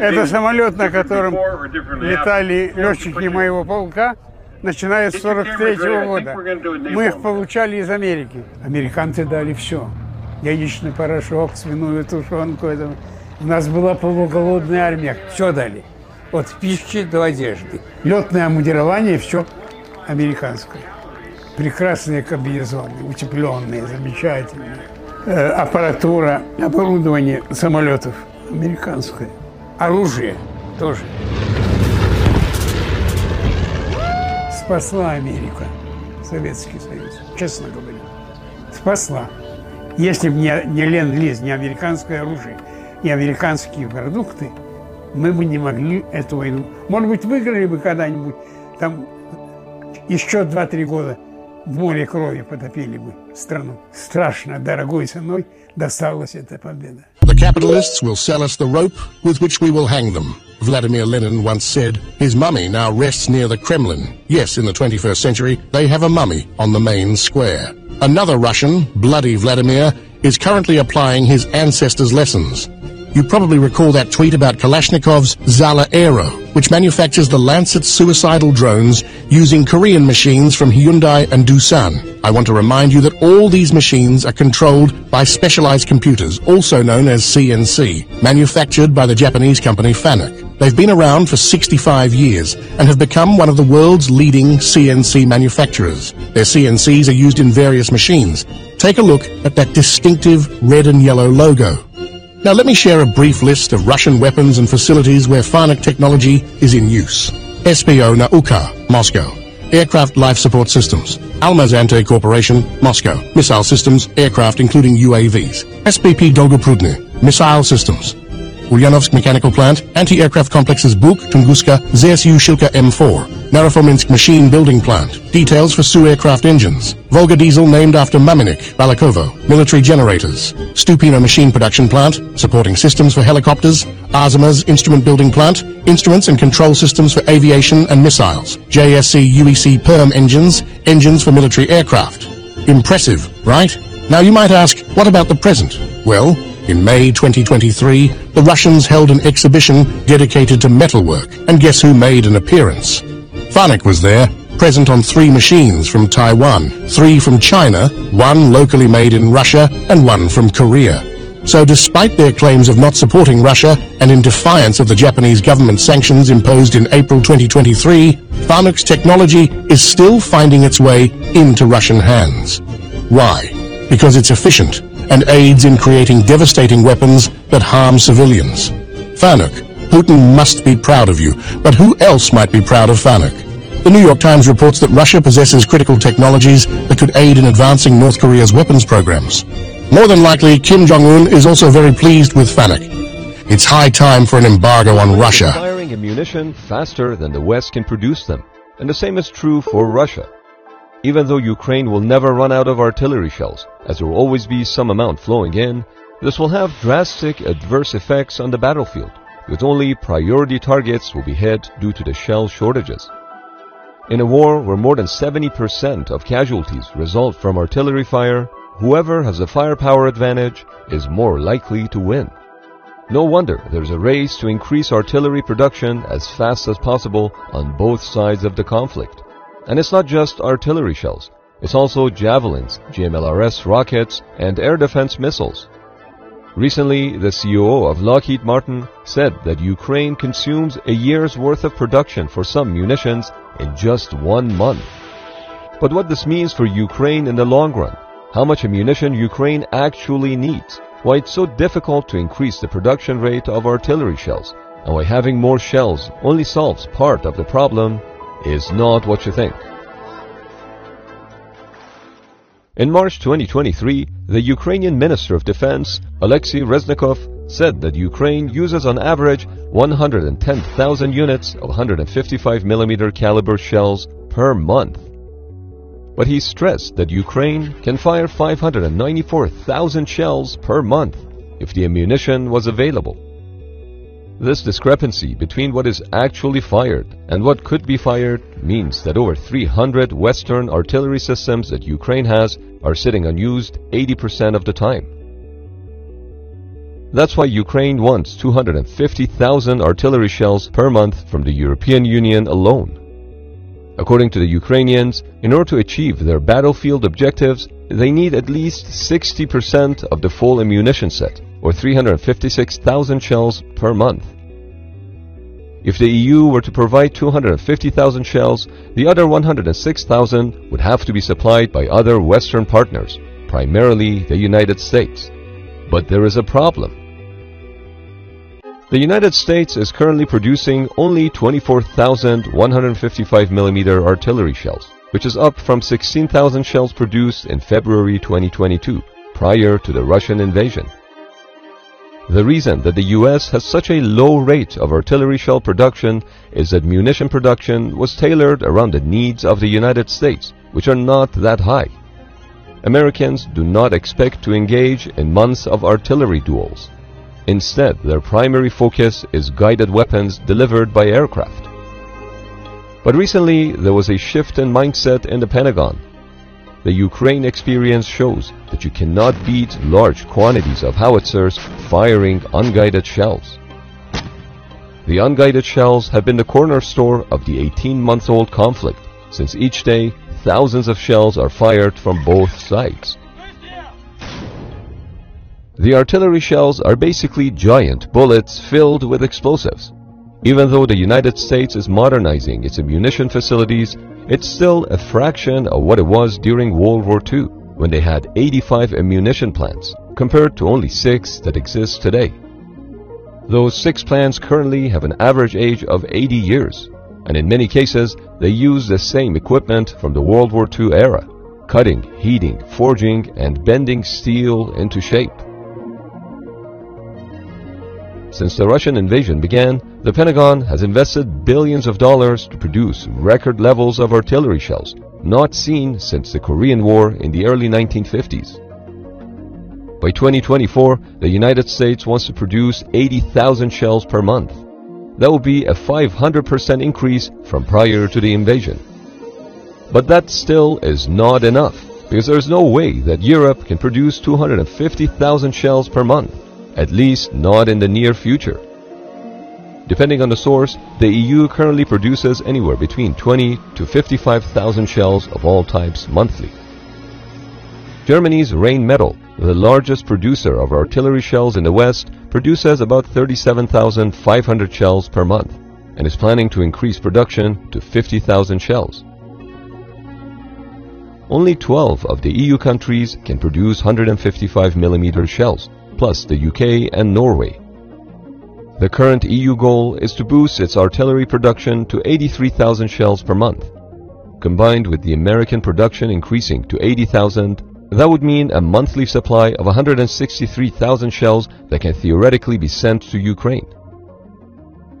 Это самолет, на котором летали летчики моего полка, начиная с 43 года. Мы их получали из Америки. Американцы дали все. Яичный порошок, свиную тушенку. Это. У нас была полуголодная армия. Все дали. От пищи до одежды. Летное обмундирование, все американское. Прекрасные комбинезоны, утепленные, замечательные. Э, аппаратура, оборудование самолетов американское. Оружие тоже. Спасла Америка, Советский Союз, честно говоря. Спасла. Если бы не, не ленд-лиз, не американское оружие, не американские продукты, мы бы не могли эту войну. Может быть, выиграли бы когда-нибудь, там еще 2-3 года в море крови потопили бы страну. Страшно дорогой ценой досталась эта победа. The capitalists will sell us the rope with which we will hang them. Vladimir Lenin once said, his mummy now rests near the Kremlin. Yes, in the 21st century, they have a mummy on the main square. Another Russian, Bloody Vladimir, is currently applying his ancestors' lessons. You probably recall that tweet about Kalashnikov's Zala Aero, which manufactures the Lancet suicidal drones using Korean machines from Hyundai and Doosan. I want to remind you that all these machines are controlled by specialized computers, also known as CNC, manufactured by the Japanese company Fanuc. They've been around for 65 years and have become one of the world's leading CNC manufacturers. Their CNCs are used in various machines. Take a look at that distinctive red and yellow logo. Now let me share a brief list of Russian weapons and facilities where Fanuc technology is in use. SPO Nauka, Moscow. Aircraft Life Support Systems. Almaz-Antey Corporation, Moscow. Missile Systems, aircraft including UAVs. SPP Dolgoprudny, Missile Systems. Ulyanovsk Mechanical Plant, Anti-Aircraft Complexes Buk, Tunguska, ZSU Shilka M4, Narofominsk Machine Building Plant, details for Su aircraft engines, Volga Diesel named after Maminik, Balakovo, military generators, Stupino Machine Production Plant, supporting systems for helicopters, Arzamas Instrument Building Plant, instruments and control systems for aviation and missiles, JSC UEC PERM engines, engines for military aircraft. Impressive, right? Now you might ask, what about the present? Well, in May 2023, the Russians held an exhibition dedicated to metalwork, and guess who made an appearance? Fanuc was there, present on three machines from Taiwan, three from China, one locally made in Russia, and one from Korea. So despite their claims of not supporting Russia, and in defiance of the Japanese government sanctions imposed in April 2023, Fanuc's technology is still finding its way into Russian hands. Why? Because it's efficient, and aids in creating devastating weapons that harm civilians. Fanuc, Putin must be proud of you, but who else might be proud of Fanuc? The New York Times reports that Russia possesses critical technologies that could aid in advancing North Korea's weapons programs. More than likely, Kim Jong-un is also very pleased with Fanuc. It's high time for an embargo on Russia. Firing ammunition faster than the West can produce them. And the same is true for Russia. Even though Ukraine will never run out of artillery shells, as there will always be some amount flowing in, this will have drastic adverse effects on the battlefield, with only priority targets will be hit due to the shell shortages. In a war where more than 70% of casualties result from artillery fire, whoever has a firepower advantage is more likely to win. No wonder there's a race to increase artillery production as fast as possible on both sides of the conflict. And it's not just artillery shells. It's also javelins, GMLRS rockets, and air defense missiles. Recently, the CEO of Lockheed Martin said that Ukraine consumes a year's worth of production for some munitions in just one month. But what this means for Ukraine in the long run, how much ammunition Ukraine actually needs, why it's so difficult to increase the production rate of artillery shells, and why having more shells only solves part of the problem is not what you think. In March 2023, the Ukrainian Minister of Defense, Alexei Reznikov, said that Ukraine uses on average 110,000 units of 155mm caliber shells per month. But he stressed that Ukraine can fire 594,000 shells per month if the ammunition was available. This discrepancy between what is actually fired and what could be fired means that over 300 Western artillery systems that Ukraine has are sitting unused 80% of the time. That's why Ukraine wants 250,000 artillery shells per month from the European Union alone. According to the Ukrainians, in order to achieve their battlefield objectives, they need at least 60% of the full ammunition set, or 356,000 shells per month. If the EU were to provide 250,000 shells, the other 106,000 would have to be supplied by other Western partners, primarily the United States. But there is a problem. The United States is currently producing only 24,155mm artillery shells, which is up from 16,000 shells produced in February 2022, prior to the Russian invasion. The reason that the US has such a low rate of artillery shell production is that munition production was tailored around the needs of the United States, which are not that high. Americans do not expect to engage in months of artillery duels. Instead, their primary focus is guided weapons delivered by aircraft. But recently, there was a shift in mindset in the Pentagon. The Ukraine experience shows that you cannot beat large quantities of howitzers firing unguided shells. The unguided shells have been the cornerstone of the 18-month-old conflict, since each day thousands of shells are fired from both sides. The artillery shells are basically giant bullets filled with explosives. Even though the United States is modernizing its ammunition facilities, it's still a fraction of what it was during World War II, when they had 85 ammunition plants, compared to only 6 that exist today. Those 6 plants currently have an average age of 80 years, and in many cases, they use the same equipment from the World War II era, cutting, heating, forging, and bending steel into shape. Since the Russian invasion began, the Pentagon has invested billions of dollars to produce record levels of artillery shells, not seen since the Korean War in the early 1950s. By 2024, the United States wants to produce 80,000 shells per month. That will be a 500% increase from prior to the invasion. But that still is not enough, because there is no way that Europe can produce 250,000 shells per month at least not in the near future. Depending on the source, the EU currently produces anywhere between 20 to 55,000 shells of all types monthly. Germany's Rheinmetall, the largest producer of artillery shells in the West, produces about 37,500 shells per month and is planning to increase production to 50,000 shells. Only 12 of the EU countries can produce 155 mm shells, plus the UK and Norway. The current EU goal is to boost its artillery production to 83,000 shells per month. Combined with the American production increasing to 80,000, that would mean a monthly supply of 163,000 shells that can theoretically be sent to Ukraine.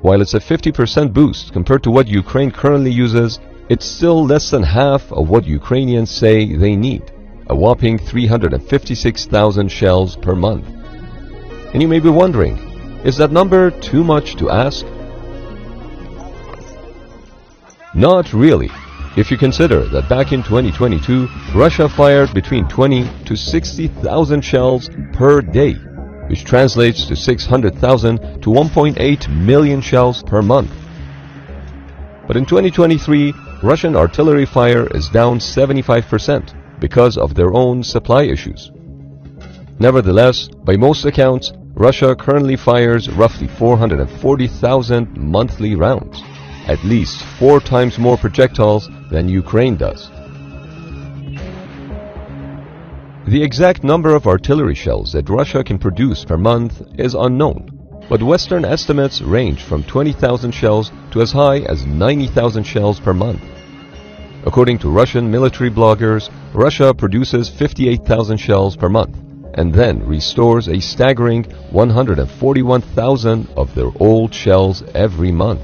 While it's a 50% boost compared to what Ukraine currently uses, it's still less than half of what Ukrainians say they need, a whopping 356,000 shells per month. And you may be wondering, is that number too much to ask? Not really. If you consider that back in 2022, Russia fired between 20 to 60,000 shells per day, which translates to 600,000 to 1.8 million shells per month. But in 2023, Russian artillery fire is down 75% because of their own supply issues. Nevertheless, by most accounts, Russia currently fires roughly 440,000 monthly rounds, at least four times more projectiles than Ukraine does. The exact number of artillery shells that Russia can produce per month is unknown, but Western estimates range from 20,000 shells to as high as 90,000 shells per month. According to Russian military bloggers, Russia produces 58,000 shells per month and then restores a staggering 141,000 of their old shells every month.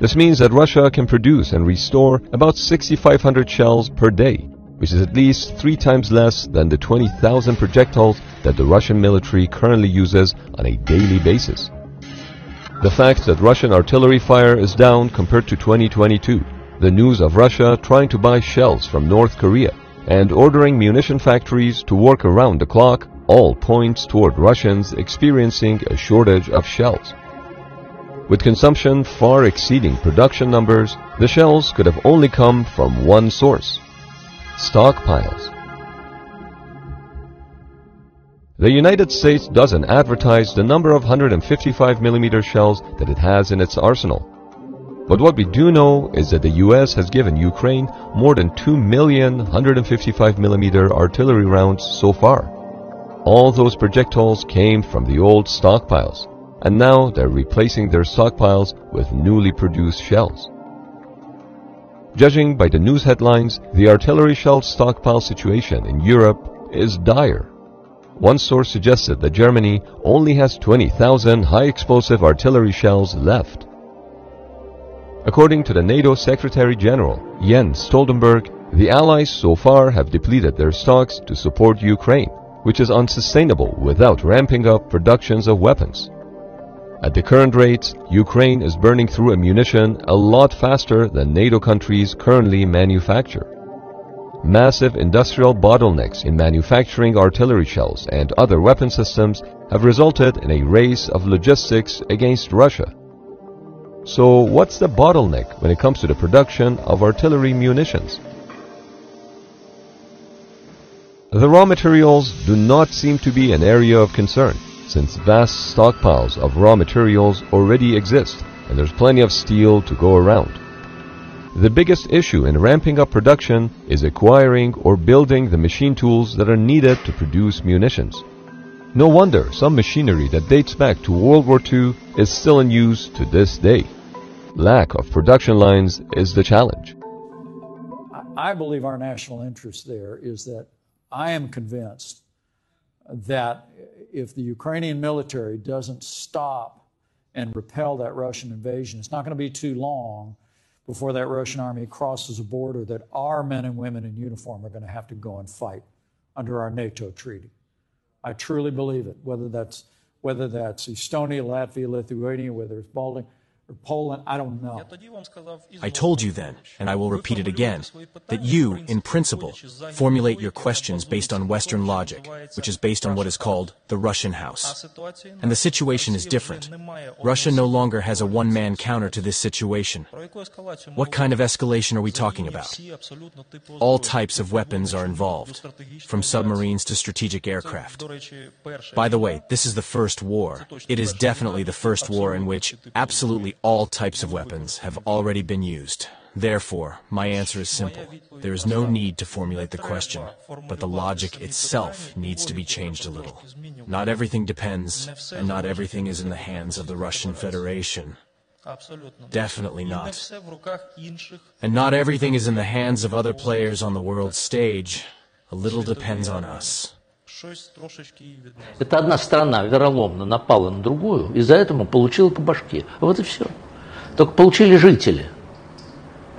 This means that Russia can produce and restore about 6,500 shells per day, which is at least three times less than the 20,000 projectiles that the Russian military currently uses on a daily basis. The fact that Russian artillery fire is down compared to 2022, the news of Russia trying to buy shells from North Korea, and ordering munition factories to work around the clock all points toward Russians experiencing a shortage of shells. With consumption far exceeding production numbers, the shells could have only come from one source stockpiles. The United States doesn't advertise the number of 155mm shells that it has in its arsenal. But what we do know is that the US has given Ukraine more than 2 million 155mm artillery rounds so far. All those projectiles came from the old stockpiles, and now they're replacing their stockpiles with newly produced shells. Judging by the news headlines, the artillery shell stockpile situation in Europe is dire. One source suggested that Germany only has 20,000 high-explosive artillery shells left. According to the NATO Secretary General, Jens Stoltenberg, the Allies so far have depleted their stocks to support Ukraine, which is unsustainable without ramping up productions of weapons. At the current rates, Ukraine is burning through ammunition a lot faster than NATO countries currently manufacture. Massive industrial bottlenecks in manufacturing artillery shells and other weapon systems have resulted in a race of logistics against Russia. So what's the bottleneck when it comes to the production of artillery munitions? The raw materials do not seem to be an area of concern, since vast stockpiles of raw materials already exist, and there's plenty of steel to go around. The biggest issue in ramping up production is acquiring or building the machine tools that are needed to produce munitions. No wonder some machinery that dates back to World War II is still in use to this day. Lack of production lines is the challenge. I believe our national interest there is that I am convinced that if the Ukrainian military doesn't stop and repel that Russian invasion, it's not going to be too long before that Russian army crosses a border that our men and women in uniform are going to have to go and fight under our NATO treaty. I truly believe it, whether that's whether that's Estonia, Latvia, Lithuania, whether it's Baltic, or Poland, I don't know. I told you then, and I will repeat it again, that you, in principle, formulate your questions based on Western logic, which is based on what is called the Russian house. And the situation is different. Russia no longer has a one-man counter to this situation. What kind of escalation are we talking about? All types of weapons are involved, from submarines to strategic aircraft. By the way, this is the first war. It is definitely the first war in which absolutely all types of weapons have already been used. Therefore, my answer is simple. There is no need to formulate the question, but the logic itself needs to be changed a little. Not everything depends, and not everything is in the hands of the Russian Federation. Definitely not. And not everything is in the hands of other players on the world stage. A little depends on us. Это одна страна вероломно напала на другую, и за это получила по башке. Вот и все. Только получили жители,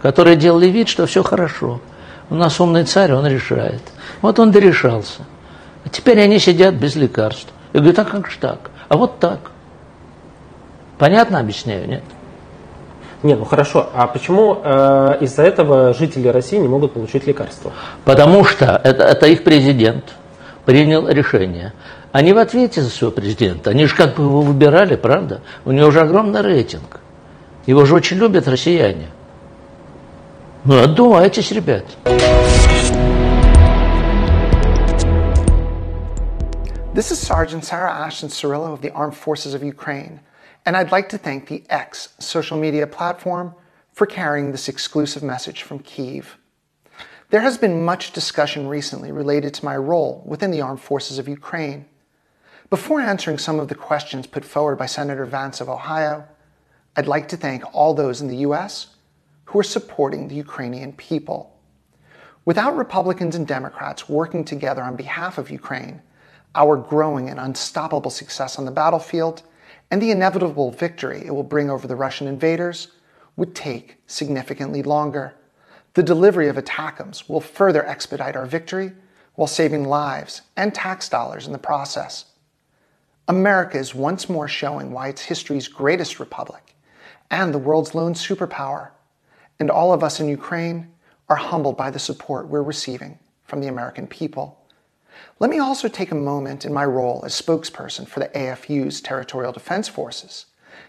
которые делали вид, что все хорошо. У нас умный царь, он решает. Вот он дорешался. А теперь они сидят без лекарств. И говорят, а как же так? А вот так. Понятно объясняю, нет? Нет, ну хорошо. А почему э, из-за этого жители России не могут получить лекарства? Потому что это, это их президент принял решение. Они в ответе за своего президента. Они же как бы его выбирали, правда? У него же огромный рейтинг. Его же очень любят россияне. Ну, отдувайтесь, ребят. This is Sergeant Sarah Ashton Cirillo of the Armed Forces of Ukraine, and I'd like to thank the X social media platform for carrying this exclusive message from Kiev. There has been much discussion recently related to my role within the Armed Forces of Ukraine. Before answering some of the questions put forward by Senator Vance of Ohio, I'd like to thank all those in the U.S. who are supporting the Ukrainian people. Without Republicans and Democrats working together on behalf of Ukraine, our growing and unstoppable success on the battlefield, and the inevitable victory it will bring over the Russian invaders would take significantly longer. The delivery of ATACMS will further expedite our victory while saving lives and tax dollars in the process. America is once more showing why it's history's greatest republic and the world's lone superpower, and all of us in Ukraine are humbled by the support we're receiving from the American people. Let me also take a moment in my role as spokesperson for the AFU's Territorial Defense Forces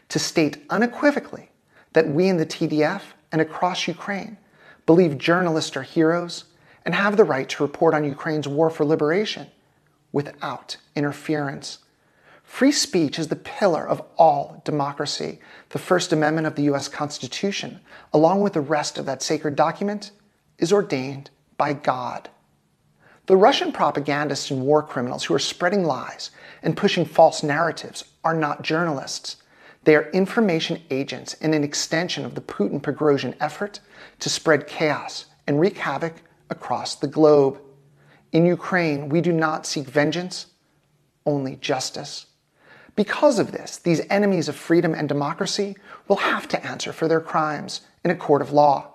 to state unequivocally that we in the TDF and across Ukraine believe journalists are heroes and have the right to report on Ukraine's war for liberation without interference. Free speech is the pillar of all democracy. The First Amendment of the US Constitution, along with the rest of that sacred document, is ordained by God. The Russian propagandists and war criminals who are spreading lies and pushing false narratives are not journalists. They are information agents and an extension of the Putin Prigozhin effort to spread chaos and wreak havoc across the globe. In Ukraine, we do not seek vengeance, only justice. Because of this, these enemies of freedom and democracy will have to answer for their crimes in a court of law.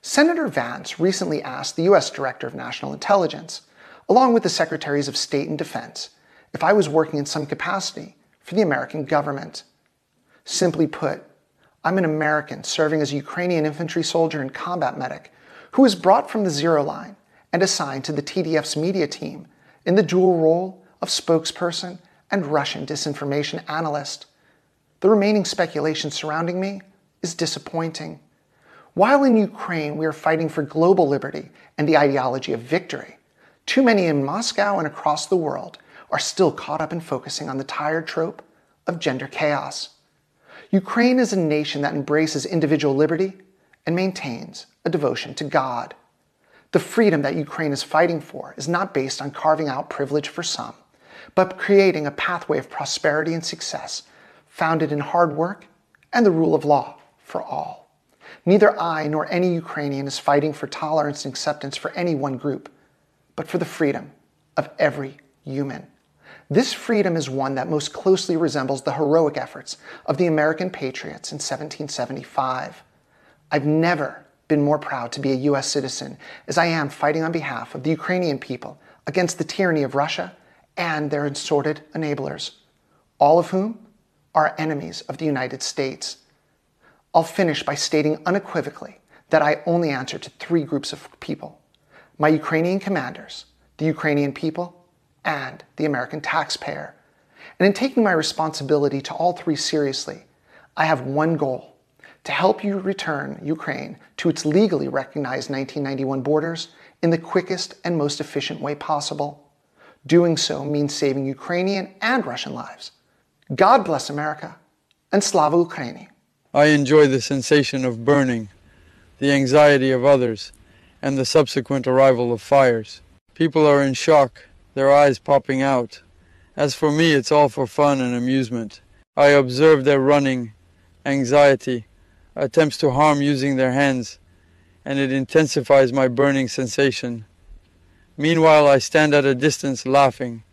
Senator Vance recently asked the U.S. Director of National Intelligence, along with the Secretaries of State and Defense, if I was working in some capacity for the American government. Simply put, I'm an American serving as a Ukrainian infantry soldier and combat medic who was brought from the zero line and assigned to the TDF's media team in the dual role of spokesperson and Russian disinformation analyst. The remaining speculation surrounding me is disappointing. While in Ukraine we are fighting for global liberty and the ideology of victory, too many in Moscow and across the world are still caught up in focusing on the tired trope of gender chaos. Ukraine is a nation that embraces individual liberty and maintains a devotion to God. The freedom that Ukraine is fighting for is not based on carving out privilege for some, but creating a pathway of prosperity and success founded in hard work and the rule of law for all. Neither I nor any Ukrainian is fighting for tolerance and acceptance for any one group, but for the freedom of every human. This freedom is one that most closely resembles the heroic efforts of the American patriots in 1775. I've never been more proud to be a US citizen as I am fighting on behalf of the Ukrainian people against the tyranny of Russia and their assorted enablers, all of whom are enemies of the United States. I'll finish by stating unequivocally that I only answer to three groups of people my Ukrainian commanders, the Ukrainian people, and the American taxpayer. And in taking my responsibility to all three seriously, I have one goal to help you return Ukraine to its legally recognized 1991 borders in the quickest and most efficient way possible. Doing so means saving Ukrainian and Russian lives. God bless America and Slava Ukraini. I enjoy the sensation of burning, the anxiety of others, and the subsequent arrival of fires. People are in shock their eyes popping out. As for me, it's all for fun and amusement. I observe their running, anxiety, attempts to harm using their hands, and it intensifies my burning sensation. Meanwhile, I stand at a distance laughing,